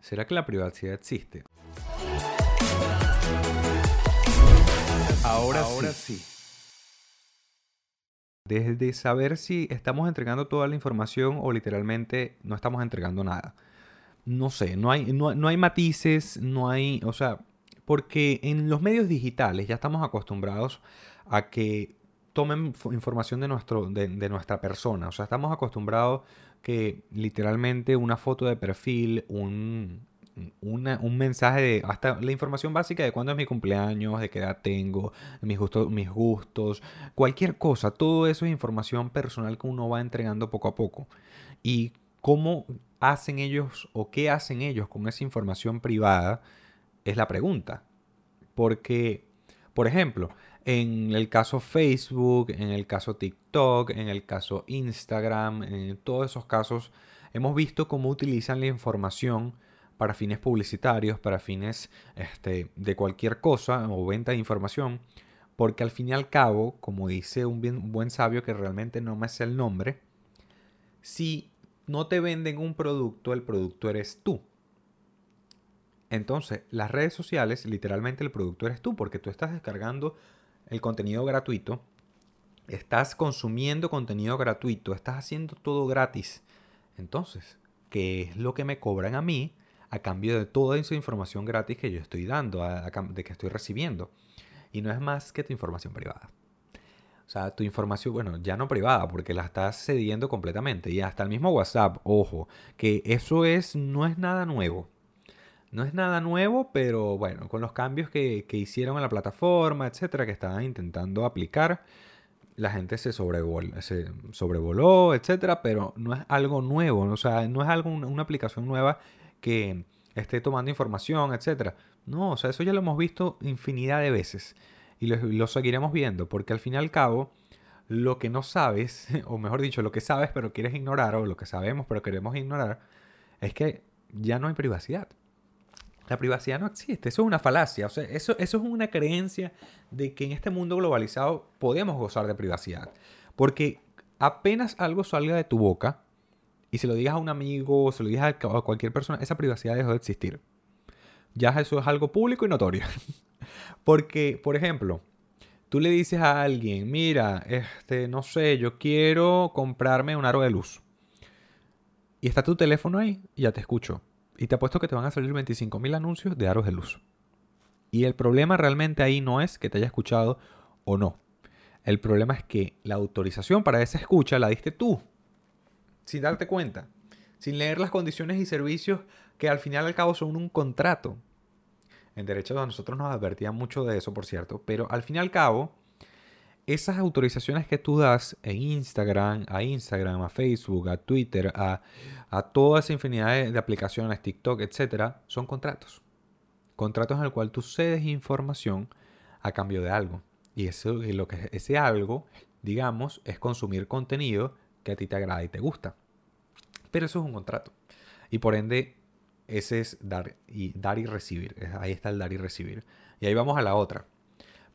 ¿Será que la privacidad existe? Ahora, Ahora sí. Desde saber si estamos entregando toda la información o literalmente no estamos entregando nada. No sé, no hay, no, no hay matices, no hay, o sea, porque en los medios digitales ya estamos acostumbrados a que tomen información de, nuestro, de, de nuestra persona. O sea, estamos acostumbrados que literalmente una foto de perfil, un, un mensaje de hasta la información básica de cuándo es mi cumpleaños, de qué edad tengo, mis gustos, mis gustos, cualquier cosa, todo eso es información personal que uno va entregando poco a poco. Y cómo hacen ellos o qué hacen ellos con esa información privada es la pregunta. Porque, por ejemplo, en el caso Facebook, en el caso TikTok, en el caso Instagram, en todos esos casos, hemos visto cómo utilizan la información para fines publicitarios, para fines este, de cualquier cosa o venta de información, porque al fin y al cabo, como dice un, un buen sabio que realmente no me sé el nombre, si no te venden un producto, el producto eres tú. Entonces, las redes sociales, literalmente el producto eres tú, porque tú estás descargando el contenido gratuito, estás consumiendo contenido gratuito, estás haciendo todo gratis. Entonces, ¿qué es lo que me cobran a mí a cambio de toda esa información gratis que yo estoy dando, a- de que estoy recibiendo? Y no es más que tu información privada. O sea, tu información, bueno, ya no privada, porque la estás cediendo completamente. Y hasta el mismo WhatsApp, ojo, que eso es, no es nada nuevo. No es nada nuevo, pero bueno, con los cambios que, que hicieron en la plataforma, etcétera, que estaban intentando aplicar, la gente se, sobrevol- se sobrevoló, etcétera, pero no es algo nuevo, o sea, no es algo, una, una aplicación nueva que esté tomando información, etcétera. No, o sea, eso ya lo hemos visto infinidad de veces y lo, lo seguiremos viendo, porque al fin y al cabo, lo que no sabes, o mejor dicho, lo que sabes pero quieres ignorar, o lo que sabemos pero queremos ignorar, es que ya no hay privacidad. La privacidad no existe, eso es una falacia, o eso, es una creencia de que en este mundo globalizado podemos gozar de privacidad. Porque apenas algo salga de tu boca y se lo digas a un amigo, se lo digas a cualquier persona, esa privacidad dejó de existir. Ya eso es algo público y notorio. Porque, por ejemplo, tú le dices a alguien, mira, este, no sé, yo quiero comprarme un aro de luz. Y está tu teléfono ahí ya te escucho. Y te apuesto que te van a salir 25.000 anuncios de aros de luz. Y el problema realmente ahí no es que te haya escuchado o no. El problema es que la autorización para esa escucha la diste tú. Sin darte cuenta. Sin leer las condiciones y servicios que al final al cabo son un contrato. En derecho a nosotros nos advertían mucho de eso, por cierto. Pero al fin y al cabo, esas autorizaciones que tú das en Instagram, a Instagram, a Facebook, a Twitter, a, a toda esa infinidad de, de aplicaciones, TikTok, etcétera, son contratos. Contratos en el cual tú cedes información a cambio de algo. Y eso, y lo que ese algo, digamos, es consumir contenido que a ti te agrada y te gusta. Pero eso es un contrato. Y por ende, ese es dar y, dar y recibir. Ahí está el dar y recibir. Y ahí vamos a la otra.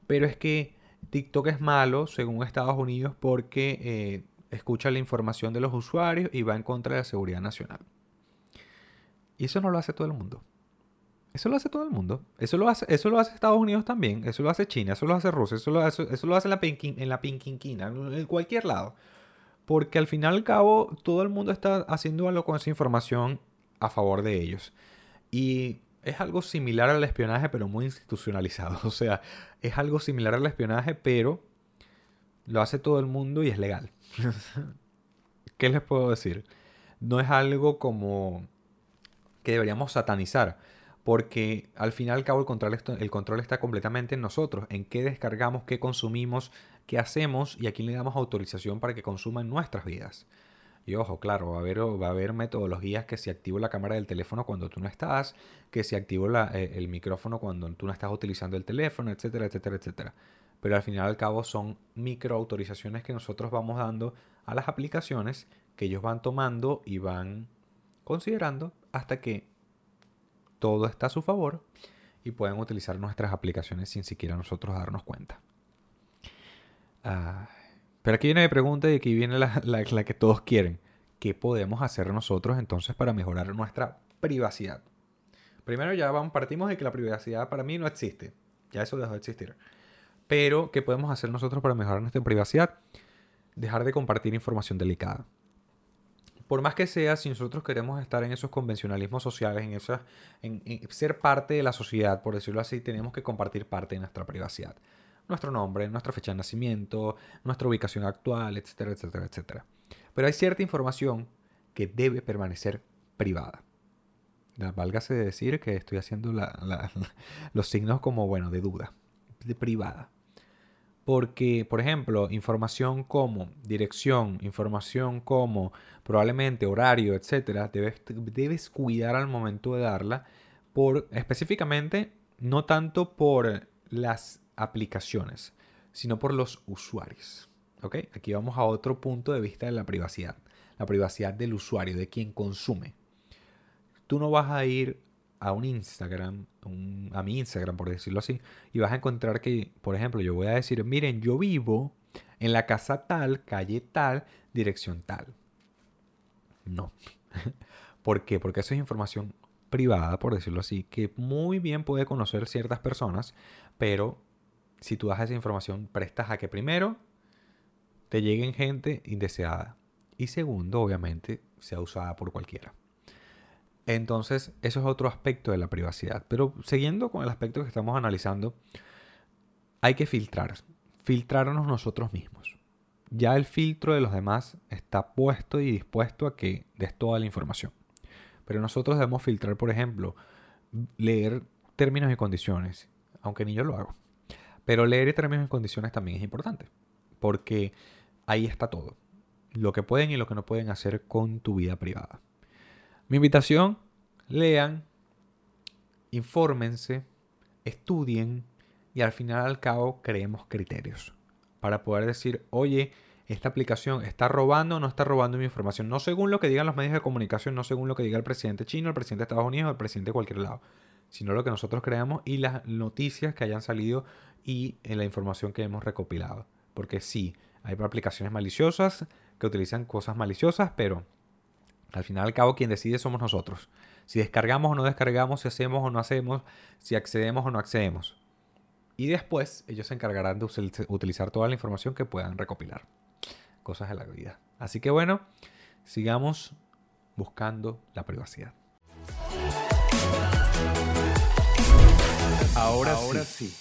Pero es que TikTok es malo, según Estados Unidos, porque eh, escucha la información de los usuarios y va en contra de la seguridad nacional. Y eso no lo hace todo el mundo. Eso lo hace todo el mundo. Eso lo hace, eso lo hace Estados Unidos también. Eso lo hace China, eso lo hace Rusia, eso lo hace, eso lo hace en la, pinquin- en la pinquinquina, en cualquier lado. Porque al final y al cabo todo el mundo está haciendo algo con esa información a favor de ellos. Y es algo similar al espionaje, pero muy institucionalizado. O sea, es algo similar al espionaje, pero lo hace todo el mundo y es legal. ¿Qué les puedo decir? No es algo como que deberíamos satanizar, porque al final y al cabo el control, el control está completamente en nosotros, en qué descargamos, qué consumimos, qué hacemos y a quién le damos autorización para que consuma en nuestras vidas. Y ojo, claro, va a haber, va a haber metodologías que si activo la cámara del teléfono cuando tú no estás, que si activo eh, el micrófono cuando tú no estás utilizando el teléfono, etcétera, etcétera, etcétera. Pero al final al cabo son micro autorizaciones que nosotros vamos dando a las aplicaciones que ellos van tomando y van considerando hasta que todo está a su favor y pueden utilizar nuestras aplicaciones sin siquiera nosotros darnos cuenta. Ah, pero aquí viene mi pregunta y aquí viene la, la- que todos quieren. ¿Qué podemos hacer nosotros entonces para mejorar nuestra privacidad? Primero ya vamos, partimos de que la privacidad para mí no existe. Ya eso dejó de existir. Pero, ¿qué podemos hacer nosotros para mejorar nuestra privacidad? Dejar de compartir información delicada. Por más que sea, si nosotros queremos estar en esos convencionalismos sociales, en, esa, en, ser parte de la sociedad, por decirlo así, tenemos que compartir parte de nuestra privacidad. Nuestro nombre, nuestra fecha de nacimiento, nuestra ubicación actual, etcétera, etcétera, etcétera. Pero hay cierta información que debe permanecer privada. Válgase de decir que estoy haciendo los signos como, bueno, de duda, de privada. Porque, por ejemplo, información como dirección, información como probablemente horario, etcétera, debes, debes cuidar al momento de darla por específicamente no tanto por las aplicaciones, sino por los usuarios. ¿Ok? Aquí vamos a otro punto de vista de la privacidad. La privacidad del usuario, de quien consume. Tú no vas a ir a un Instagram, a mi Instagram por decirlo así, y vas a encontrar que, por ejemplo, yo voy a decir, miren, yo vivo en la casa tal, calle tal, dirección tal. No. ¿Por qué? Porque eso es información privada, por decirlo así, que muy bien puede conocer ciertas personas, pero si tú das esa información, prestas a que primero te lleguen gente indeseada y segundo, obviamente, sea usada por cualquiera. Entonces, eso es otro aspecto de la privacidad. Pero siguiendo con el aspecto que estamos analizando, hay que filtrar, filtrarnos nosotros mismos. Ya el filtro de los demás está puesto y dispuesto a que des toda la información. Pero nosotros debemos filtrar, por ejemplo, leer términos y condiciones, aunque ni yo lo hago. Pero leer términos y condiciones también es importante, porque ahí está todo. Lo que pueden y lo que no pueden hacer con tu vida privada. Mi invitación, lean, infórmense, estudien y al final al cabo creemos criterios para poder decir, oye, esta aplicación está robando o no está robando mi información, no según lo que digan los medios de comunicación, no según lo que diga el presidente chino, el presidente de Estados Unidos el presidente de cualquier lado, sino lo que nosotros creamos y las noticias que hayan salido y en la información que hemos recopilado. Porque sí, hay aplicaciones maliciosas que utilizan cosas maliciosas, pero al final al cabo, quien decide somos nosotros. Si descargamos o no descargamos, si hacemos o no hacemos, si accedemos o no accedemos. Y después ellos se encargarán de utilizar toda la información que puedan recopilar. Cosas de la vida. Así que bueno, sigamos buscando la privacidad. Ahora, sí.